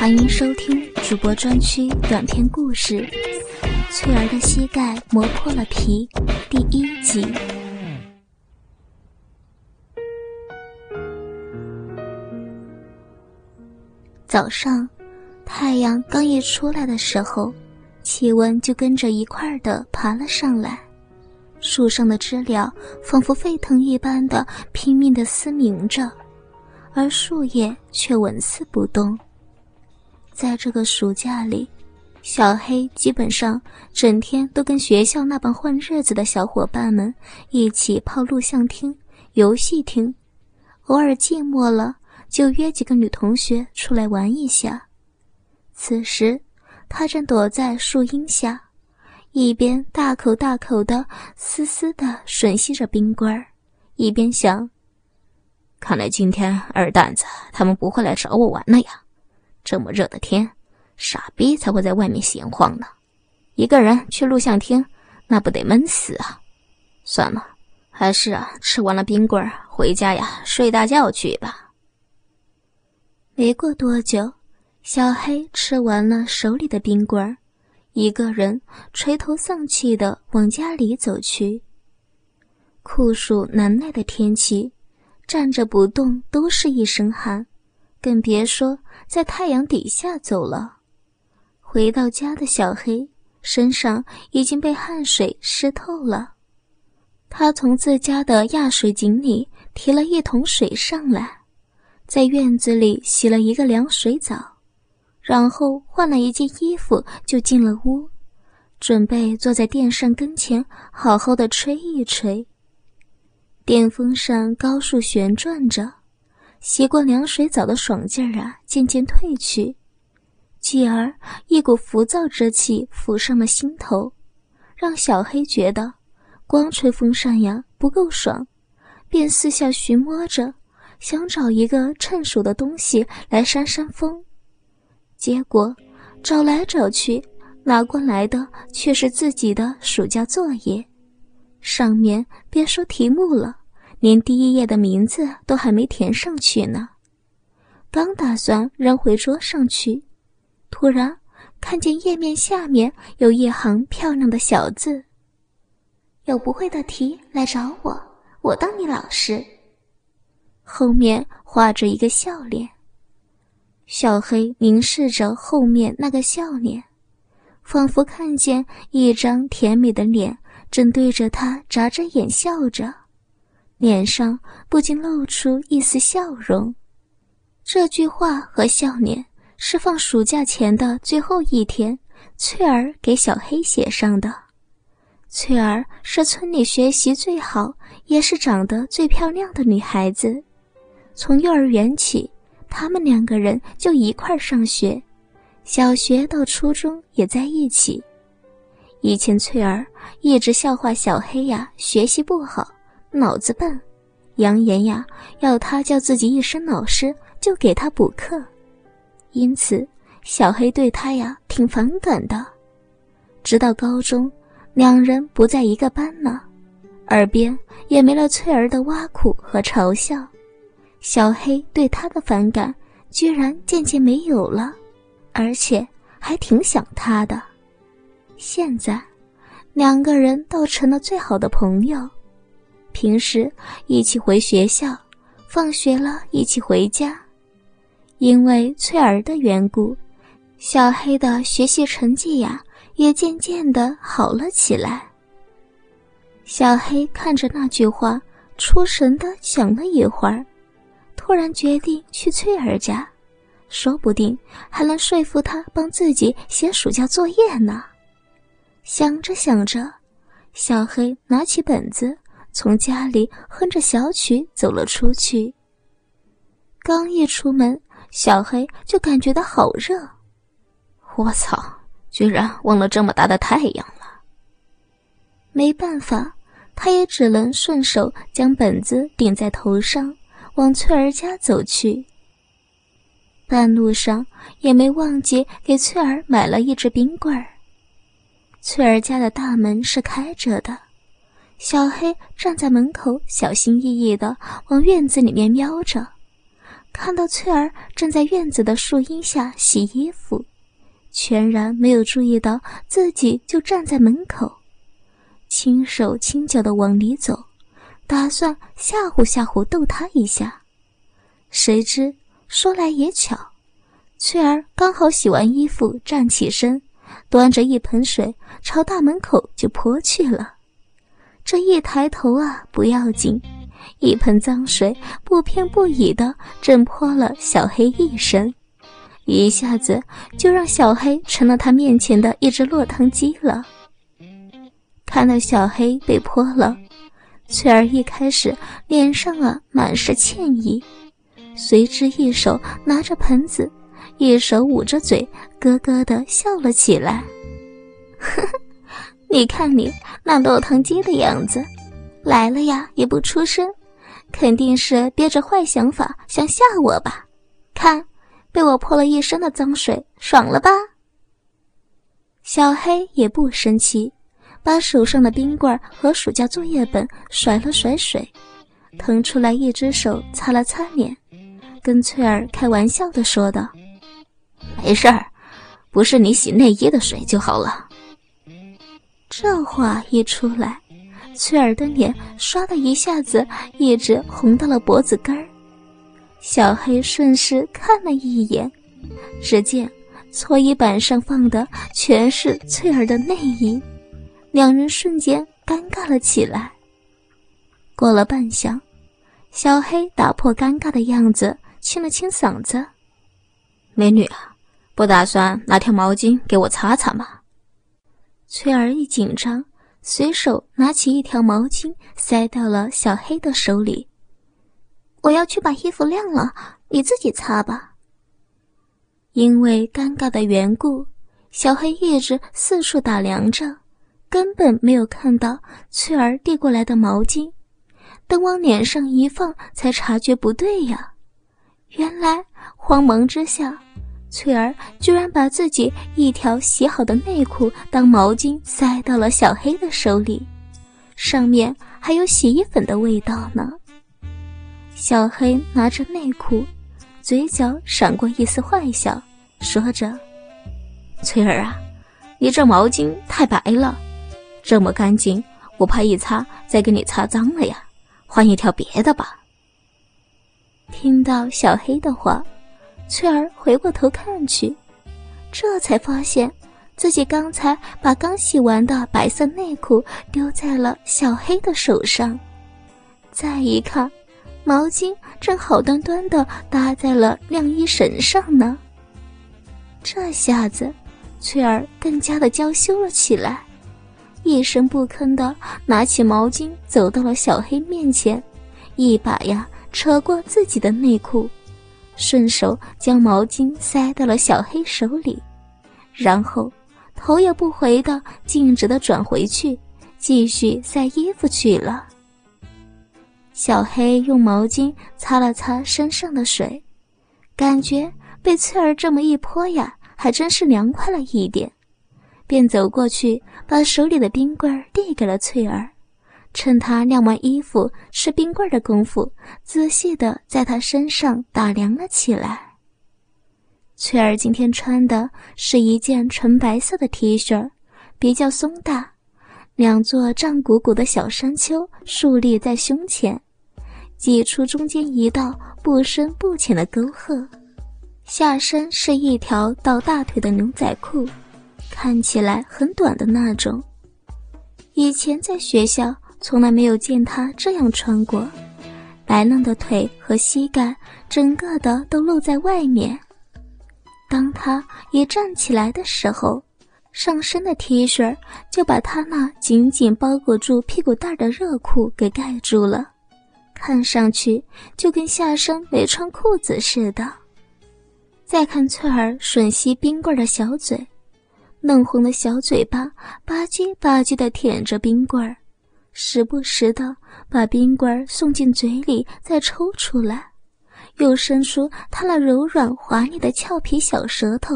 欢迎收听主播专区短篇故事《翠儿的膝盖磨破了皮》第一集。早上，太阳刚一出来的时候，气温就跟着一块儿的爬了上来，树上的知了仿佛沸腾一般的拼命的嘶鸣着，而树叶却纹丝不动。在这个暑假里，小黑基本上整天都跟学校那帮混日子的小伙伴们一起泡录像厅、游戏厅，偶尔寂寞了就约几个女同学出来玩一下。此时，他正躲在树荫下，一边大口大口的嘶嘶的吮吸着冰棍儿，一边想：看来今天二蛋子他们不会来找我玩了呀。这么热的天，傻逼才会在外面闲晃呢。一个人去录像厅，那不得闷死啊！算了，还是啊，吃完了冰棍回家呀，睡大觉去吧。没过多久，小黑吃完了手里的冰棍，一个人垂头丧气的往家里走去。酷暑难耐的天气，站着不动都是一身汗。更别说在太阳底下走了。回到家的小黑身上已经被汗水湿透了，他从自家的压水井里提了一桶水上来，在院子里洗了一个凉水澡，然后换了一件衣服就进了屋，准备坐在电扇跟前好好的吹一吹。电风扇高速旋转着。习惯凉水澡的爽劲儿啊，渐渐褪去，继而一股浮躁之气浮上了心头，让小黑觉得光吹风扇呀不够爽，便四下寻摸着，想找一个趁手的东西来扇扇风。结果找来找去，拿过来的却是自己的暑假作业，上面别说题目了。连第一页的名字都还没填上去呢，刚打算扔回桌上去，突然看见页面下面有一行漂亮的小字：“有不会的题来找我，我当你老师。”后面画着一个笑脸。小黑凝视着后面那个笑脸，仿佛看见一张甜美的脸正对着他眨着眼笑着。脸上不禁露出一丝笑容。这句话和笑脸是放暑假前的最后一天，翠儿给小黑写上的。翠儿是村里学习最好，也是长得最漂亮的女孩子。从幼儿园起，他们两个人就一块上学，小学到初中也在一起。以前翠儿一直笑话小黑呀，学习不好。脑子笨，扬言呀要他叫自己一声老师，就给他补课。因此，小黑对他呀挺反感的。直到高中，两人不在一个班了，耳边也没了翠儿的挖苦和嘲笑，小黑对他的反感居然渐渐没有了，而且还挺想他的。现在，两个人倒成了最好的朋友。平时一起回学校，放学了一起回家。因为翠儿的缘故，小黑的学习成绩呀也渐渐的好了起来。小黑看着那句话，出神的想了一会儿，突然决定去翠儿家，说不定还能说服他帮自己写暑假作业呢。想着想着，小黑拿起本子。从家里哼着小曲走了出去。刚一出门，小黑就感觉到好热。我操！居然忘了这么大的太阳了。没办法，他也只能顺手将本子顶在头上，往翠儿家走去。半路上也没忘记给翠儿买了一支冰棍儿。翠儿家的大门是开着的。小黑站在门口，小心翼翼地往院子里面瞄着，看到翠儿正在院子的树荫下洗衣服，全然没有注意到自己就站在门口，轻手轻脚的往里走，打算吓唬吓唬逗他一下。谁知说来也巧，翠儿刚好洗完衣服站起身，端着一盆水朝大门口就泼去了。这一抬头啊，不要紧。一盆脏水不偏不倚的震泼了小黑一身，一下子就让小黑成了他面前的一只落汤鸡了。看到小黑被泼了，翠儿一开始脸上啊满是歉意，随之一手拿着盆子，一手捂着嘴，咯咯的笑了起来。呵呵，你看你那落汤鸡的样子。来了呀，也不出声，肯定是憋着坏想法想吓我吧？看，被我泼了一身的脏水，爽了吧？小黑也不生气，把手上的冰棍和暑假作业本甩了甩水，腾出来一只手擦了擦脸，跟翠儿开玩笑的说道：“没事儿，不是你洗内衣的水就好了。”这话一出来。翠儿的脸唰的一下子一直红到了脖子根儿，小黑顺势看了一眼，只见搓衣板上放的全是翠儿的内衣，两人瞬间尴尬了起来。过了半晌，小黑打破尴尬的样子，清了清嗓子：“美女啊，不打算拿条毛巾给我擦擦吗？”翠儿一紧张。随手拿起一条毛巾，塞到了小黑的手里。我要去把衣服晾了，你自己擦吧。因为尴尬的缘故，小黑一直四处打量着，根本没有看到翠儿递过来的毛巾。等往脸上一放，才察觉不对呀。原来慌忙之下。翠儿居然把自己一条洗好的内裤当毛巾塞到了小黑的手里，上面还有洗衣粉的味道呢。小黑拿着内裤，嘴角闪过一丝坏笑，说着：“翠儿啊，你这毛巾太白了，这么干净，我怕一擦再给你擦脏了呀，换一条别的吧。”听到小黑的话。翠儿回过头看去，这才发现自己刚才把刚洗完的白色内裤丢在了小黑的手上。再一看，毛巾正好端端的搭在了晾衣绳上呢。这下子，翠儿更加的娇羞了起来，一声不吭的拿起毛巾走到了小黑面前，一把呀扯过自己的内裤。顺手将毛巾塞到了小黑手里，然后头也不回的径直的转回去，继续塞衣服去了。小黑用毛巾擦了擦身上的水，感觉被翠儿这么一泼呀，还真是凉快了一点，便走过去把手里的冰棍递给了翠儿。趁他晾完衣服、吃冰棍的功夫，仔细的在他身上打量了起来。翠儿今天穿的是一件纯白色的 T 恤，比较松大，两座胀鼓鼓的小山丘竖立在胸前，挤出中间一道不深不浅的沟壑。下身是一条到大腿的牛仔裤，看起来很短的那种。以前在学校。从来没有见他这样穿过，白嫩的腿和膝盖整个的都露在外面。当他一站起来的时候，上身的 T 恤就把他那紧紧包裹住屁股蛋的热裤给盖住了，看上去就跟下身没穿裤子似的。再看翠儿吮吸冰棍的小嘴，嫩红的小嘴巴吧唧吧唧的舔着冰棍儿。时不时的把冰棍送进嘴里，再抽出来，又伸出他那柔软滑腻的俏皮小舌头，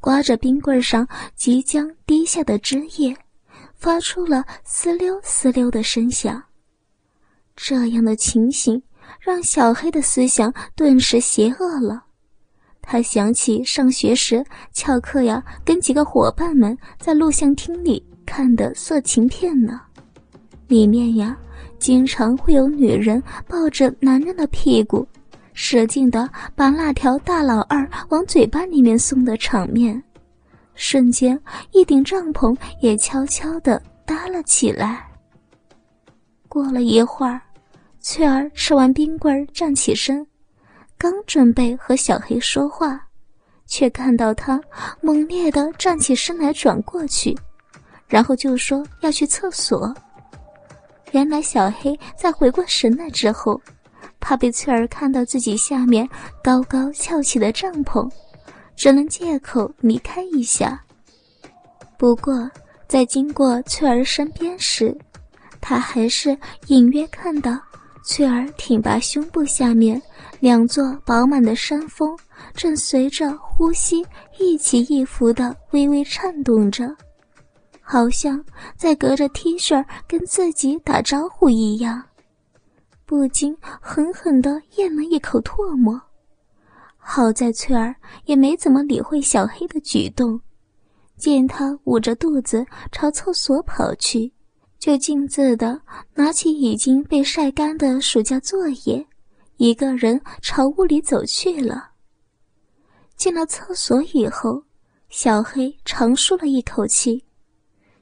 刮着冰棍上即将滴下的汁液，发出了嘶溜嘶溜的声响。这样的情形让小黑的思想顿时邪恶了。他想起上学时翘课呀，跟几个伙伴们在录像厅里看的色情片呢，里面呀，经常会有女人抱着男人的屁股，使劲的把那条大老二往嘴巴里面送的场面。瞬间，一顶帐篷也悄悄地搭了起来。过了一会儿，翠儿吃完冰棍站起身。刚准备和小黑说话，却看到他猛烈的站起身来，转过去，然后就说要去厕所。原来小黑在回过神来之后，怕被翠儿看到自己下面高高翘起的帐篷，只能借口离开一下。不过在经过翠儿身边时，他还是隐约看到翠儿挺拔胸部下面。两座饱满的山峰正随着呼吸一起一伏的微微颤动着，好像在隔着 T 恤跟自己打招呼一样，不禁狠狠地咽了一口唾沫。好在翠儿也没怎么理会小黑的举动，见他捂着肚子朝厕所跑去，就径自的拿起已经被晒干的暑假作业。一个人朝屋里走去了。进了厕所以后，小黑长舒了一口气，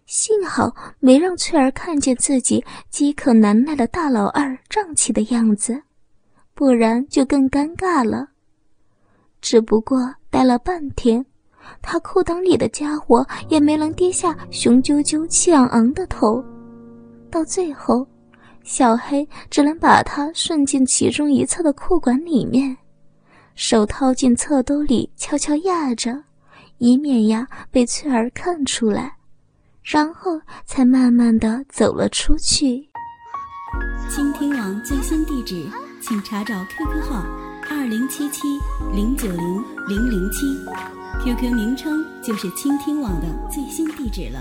幸好没让翠儿看见自己饥渴难耐的大老二胀气的样子，不然就更尴尬了。只不过待了半天，他裤裆里的家伙也没能低下雄赳赳、气昂昂的头，到最后。小黑只能把它顺进其中一侧的裤管里面，手掏进侧兜里悄悄压着，以免呀被翠儿看出来，然后才慢慢的走了出去。倾听网最新地址，请查找 QQ 号二零七七零九零零零七，QQ 名称就是倾听网的最新地址了。